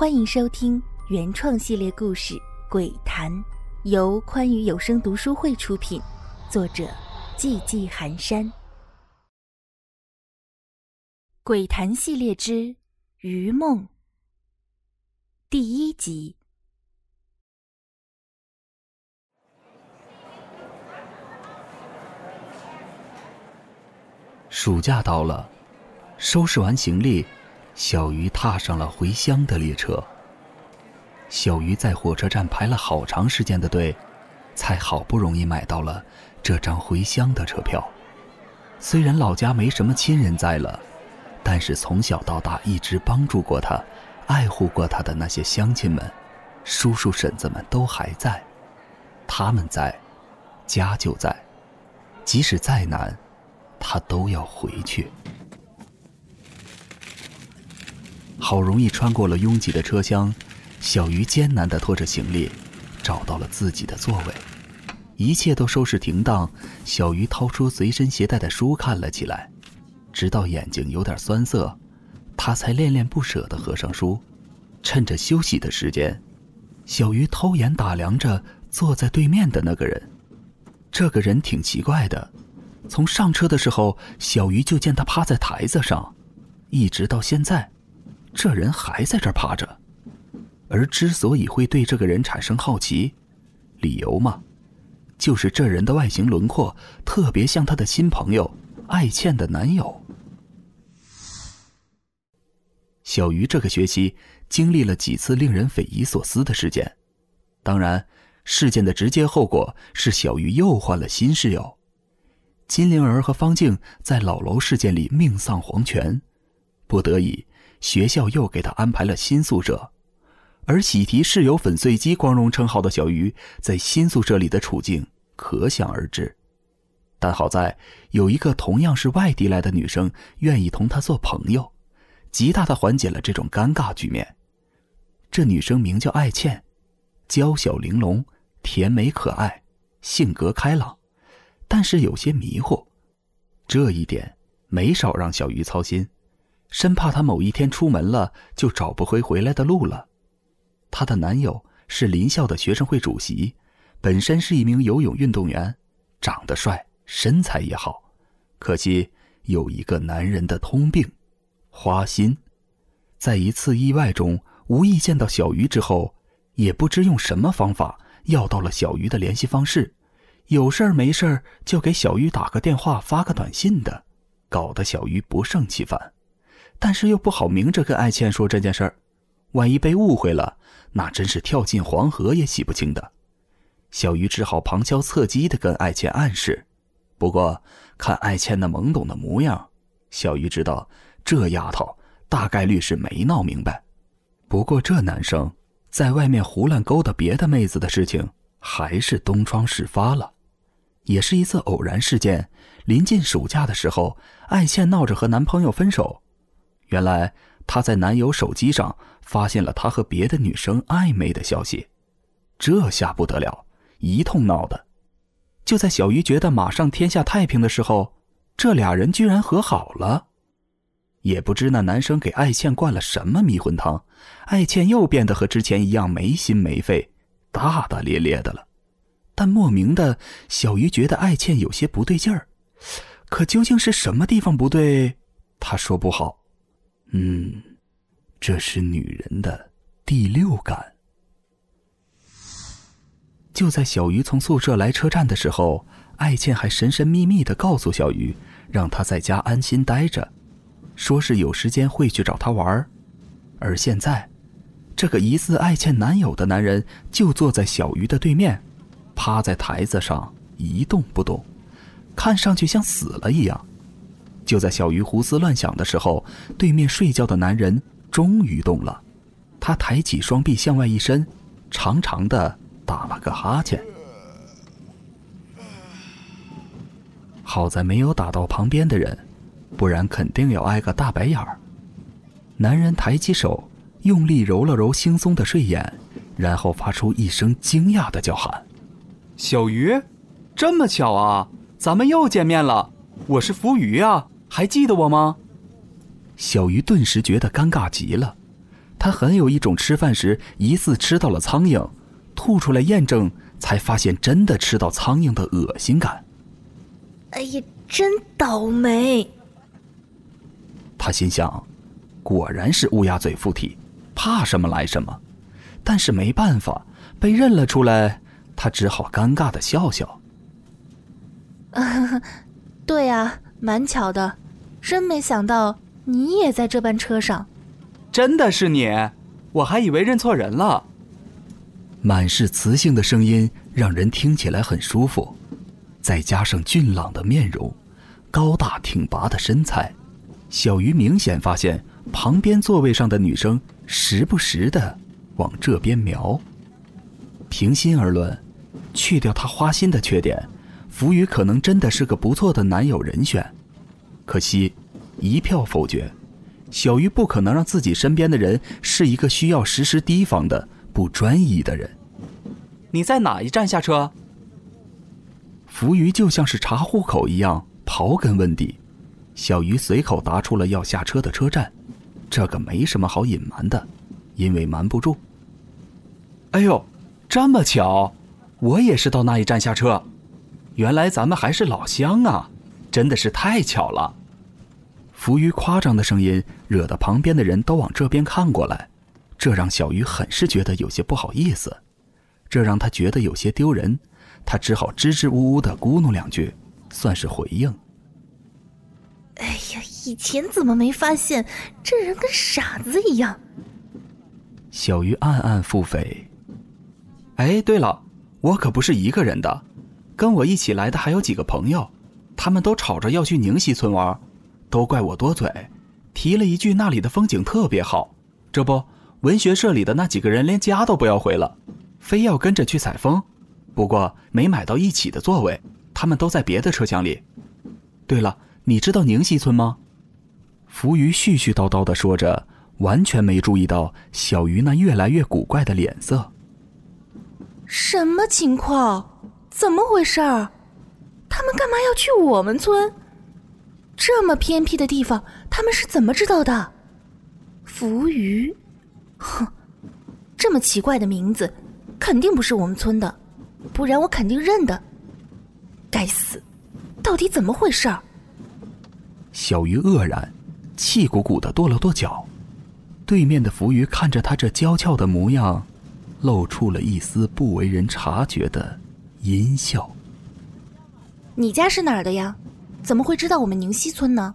欢迎收听原创系列故事《鬼谈》，由宽裕有声读书会出品，作者寂寂寒山。《鬼谈》系列之《余梦》第一集。暑假到了，收拾完行李。小鱼踏上了回乡的列车。小鱼在火车站排了好长时间的队，才好不容易买到了这张回乡的车票。虽然老家没什么亲人在了，但是从小到大一直帮助过他、爱护过他的那些乡亲们、叔叔婶子们都还在。他们在，家就在。即使再难，他都要回去。好容易穿过了拥挤的车厢，小鱼艰难地拖着行李，找到了自己的座位。一切都收拾停当，小鱼掏出随身携带的书看了起来，直到眼睛有点酸涩，他才恋恋不舍地合上书。趁着休息的时间，小鱼偷眼打量着坐在对面的那个人。这个人挺奇怪的，从上车的时候，小鱼就见他趴在台子上，一直到现在。这人还在这儿趴着，而之所以会对这个人产生好奇，理由嘛，就是这人的外形轮廓特别像他的新朋友爱倩的男友。小鱼这个学期经历了几次令人匪夷所思的事件，当然，事件的直接后果是小鱼又换了新室友。金灵儿和方静在老楼事件里命丧黄泉，不得已。学校又给他安排了新宿舍，而喜提室友粉碎机光荣称号的小鱼，在新宿舍里的处境可想而知。但好在有一个同样是外地来的女生愿意同他做朋友，极大的缓解了这种尴尬局面。这女生名叫艾倩，娇小玲珑，甜美可爱，性格开朗，但是有些迷糊，这一点没少让小鱼操心。生怕她某一天出门了就找不回回来的路了。她的男友是林校的学生会主席，本身是一名游泳运动员，长得帅，身材也好。可惜有一个男人的通病——花心。在一次意外中无意见到小鱼之后，也不知用什么方法要到了小鱼的联系方式，有事儿没事儿就给小鱼打个电话、发个短信的，搞得小鱼不胜其烦。但是又不好明着跟爱倩说这件事儿，万一被误会了，那真是跳进黄河也洗不清的。小鱼只好旁敲侧击的跟爱倩暗示。不过看爱倩那懵懂的模样，小鱼知道这丫头大概率是没闹明白。不过这男生在外面胡乱勾搭别的妹子的事情，还是东窗事发了。也是一次偶然事件，临近暑假的时候，爱倩闹着和男朋友分手。原来她在男友手机上发现了她和别的女生暧昧的消息，这下不得了，一通闹的。就在小鱼觉得马上天下太平的时候，这俩人居然和好了。也不知那男生给艾倩灌了什么迷魂汤，艾倩又变得和之前一样没心没肺、大大咧咧的了。但莫名的，小鱼觉得艾倩有些不对劲儿，可究竟是什么地方不对，他说不好。嗯，这是女人的第六感。就在小鱼从宿舍来车站的时候，爱倩还神神秘秘的告诉小鱼，让他在家安心待着，说是有时间会去找他玩而现在，这个疑似爱倩男友的男人就坐在小鱼的对面，趴在台子上一动不动，看上去像死了一样。就在小鱼胡思乱想的时候，对面睡觉的男人终于动了。他抬起双臂向外一伸，长长的打了个哈欠。好在没有打到旁边的人，不然肯定要挨个大白眼儿。男人抬起手，用力揉了揉惺忪的睡眼，然后发出一声惊讶的叫喊：“小鱼，这么巧啊，咱们又见面了！我是浮鱼啊。”还记得我吗？小鱼顿时觉得尴尬极了，他很有一种吃饭时疑似吃到了苍蝇，吐出来验证，才发现真的吃到苍蝇的恶心感。哎呀，真倒霉！他心想，果然是乌鸦嘴附体，怕什么来什么。但是没办法，被认了出来，他只好尴尬的笑笑。对呀，蛮巧的，真没想到你也在这班车上。真的是你，我还以为认错人了。满是磁性的声音让人听起来很舒服，再加上俊朗的面容、高大挺拔的身材，小鱼明显发现旁边座位上的女生时不时的往这边瞄。平心而论，去掉他花心的缺点，浮鱼可能真的是个不错的男友人选。可惜，一票否决。小鱼不可能让自己身边的人是一个需要时时提防的不专一的人。你在哪一站下车？浮鱼就像是查户口一样刨根问底。小鱼随口答出了要下车的车站，这个没什么好隐瞒的，因为瞒不住。哎呦，这么巧，我也是到那一站下车。原来咱们还是老乡啊，真的是太巧了。浮鱼夸张的声音惹得旁边的人都往这边看过来，这让小鱼很是觉得有些不好意思，这让他觉得有些丢人，他只好支支吾吾的咕哝两句，算是回应。哎呀，以前怎么没发现这人跟傻子一样？小鱼暗暗腹诽。哎，对了，我可不是一个人的，跟我一起来的还有几个朋友，他们都吵着要去宁溪村玩。都怪我多嘴，提了一句那里的风景特别好，这不，文学社里的那几个人连家都不要回了，非要跟着去采风。不过没买到一起的座位，他们都在别的车厢里。对了，你知道宁溪村吗？浮鱼絮絮叨叨的说着，完全没注意到小鱼那越来越古怪的脸色。什么情况？怎么回事儿？他们干嘛要去我们村？这么偏僻的地方，他们是怎么知道的？浮鱼，哼，这么奇怪的名字，肯定不是我们村的，不然我肯定认得。该死，到底怎么回事儿？小鱼愕然，气鼓鼓的跺了跺脚。对面的浮鱼看着他这娇俏的模样，露出了一丝不为人察觉的阴笑。你家是哪儿的呀？怎么会知道我们宁溪村呢？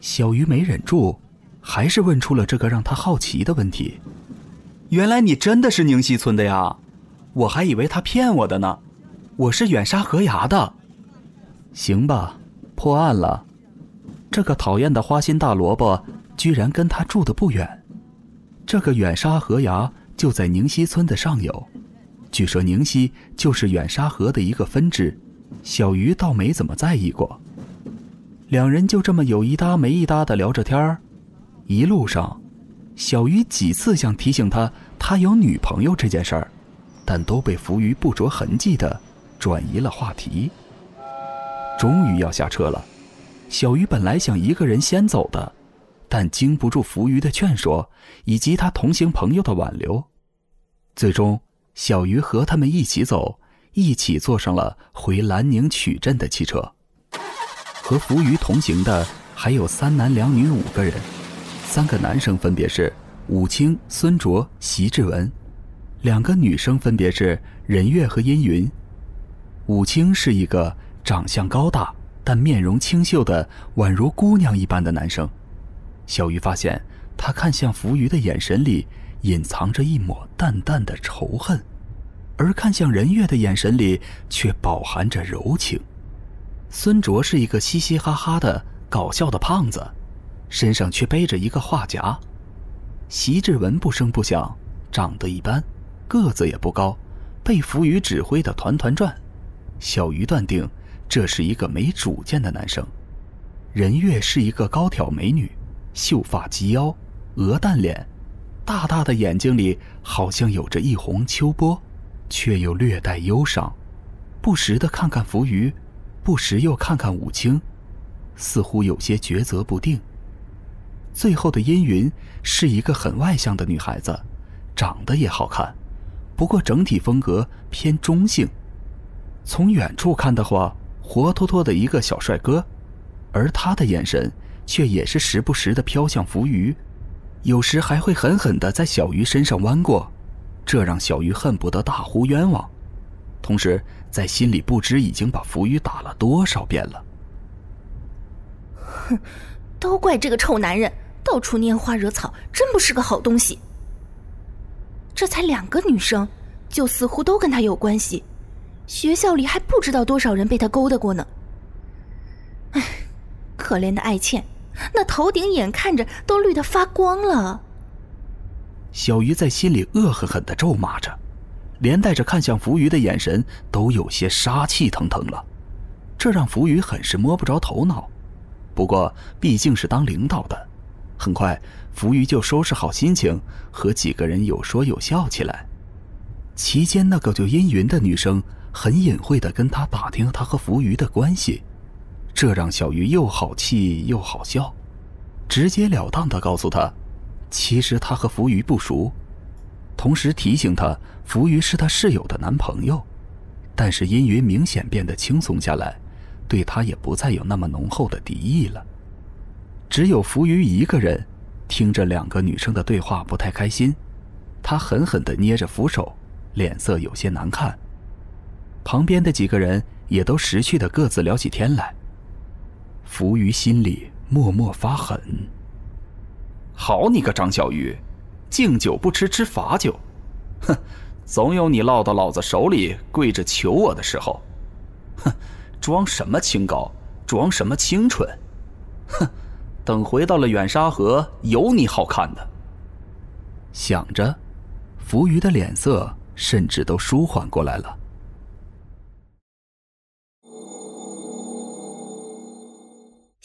小鱼没忍住，还是问出了这个让他好奇的问题。原来你真的是宁溪村的呀，我还以为他骗我的呢。我是远沙河崖的。行吧，破案了。这个讨厌的花心大萝卜居然跟他住的不远。这个远沙河崖就在宁溪村的上游，据说宁溪就是远沙河的一个分支。小鱼倒没怎么在意过，两人就这么有一搭没一搭的聊着天儿。一路上，小鱼几次想提醒他他有女朋友这件事儿，但都被浮鱼不着痕迹的转移了话题。终于要下车了，小鱼本来想一个人先走的，但经不住浮鱼的劝说以及他同行朋友的挽留，最终小鱼和他们一起走。一起坐上了回兰宁曲镇的汽车，和浮鱼同行的还有三男两女五个人，三个男生分别是武清、孙卓、席志文，两个女生分别是任月和殷云。武清是一个长相高大但面容清秀的宛如姑娘一般的男生，小鱼发现他看向浮鱼的眼神里隐藏着一抹淡淡的仇恨。而看向任月的眼神里却饱含着柔情。孙卓是一个嘻嘻哈哈的搞笑的胖子，身上却背着一个画夹。席志文不声不响，长得一般，个子也不高，被浮鱼指挥的团团转。小鱼断定这是一个没主见的男生。任月是一个高挑美女，秀发及腰，鹅蛋脸，大大的眼睛里好像有着一泓秋波。却又略带忧伤，不时的看看浮鱼，不时又看看武清，似乎有些抉择不定。最后的阴云是一个很外向的女孩子，长得也好看，不过整体风格偏中性。从远处看的话，活脱脱的一个小帅哥，而他的眼神却也是时不时的飘向浮鱼，有时还会狠狠的在小鱼身上弯过，这让小鱼恨不得大呼冤枉，同时在心里不知已经把浮鱼打了多少遍了。哼，都怪这个臭男人，到处拈花惹草，真不是个好东西。这才两个女生，就似乎都跟他有关系。学校里还不知道多少人被他勾搭过呢。唉，可怜的爱倩，那头顶眼看着都绿得发光了。小鱼在心里恶狠狠的咒骂着，连带着看向浮鱼的眼神都有些杀气腾腾了，这让浮鱼很是摸不着头脑。不过毕竟是当领导的，很快浮鱼就收拾好心情，和几个人有说有笑起来。期间，那个叫阴云的女生。很隐晦的跟他打听他和浮鱼的关系，这让小鱼又好气又好笑，直截了当的告诉他，其实他和浮鱼不熟，同时提醒他浮鱼是他室友的男朋友，但是阴云明显变得轻松下来，对他也不再有那么浓厚的敌意了。只有浮鱼一个人，听着两个女生的对话不太开心，他狠狠的捏着扶手，脸色有些难看。旁边的几个人也都识趣的各自聊起天来。浮鱼心里默默发狠：“好你个张小鱼，敬酒不吃吃罚酒，哼，总有你落到老子手里跪着求我的时候。哼，装什么清高，装什么清纯，哼，等回到了远沙河，有你好看的。”想着，浮鱼的脸色甚至都舒缓过来了。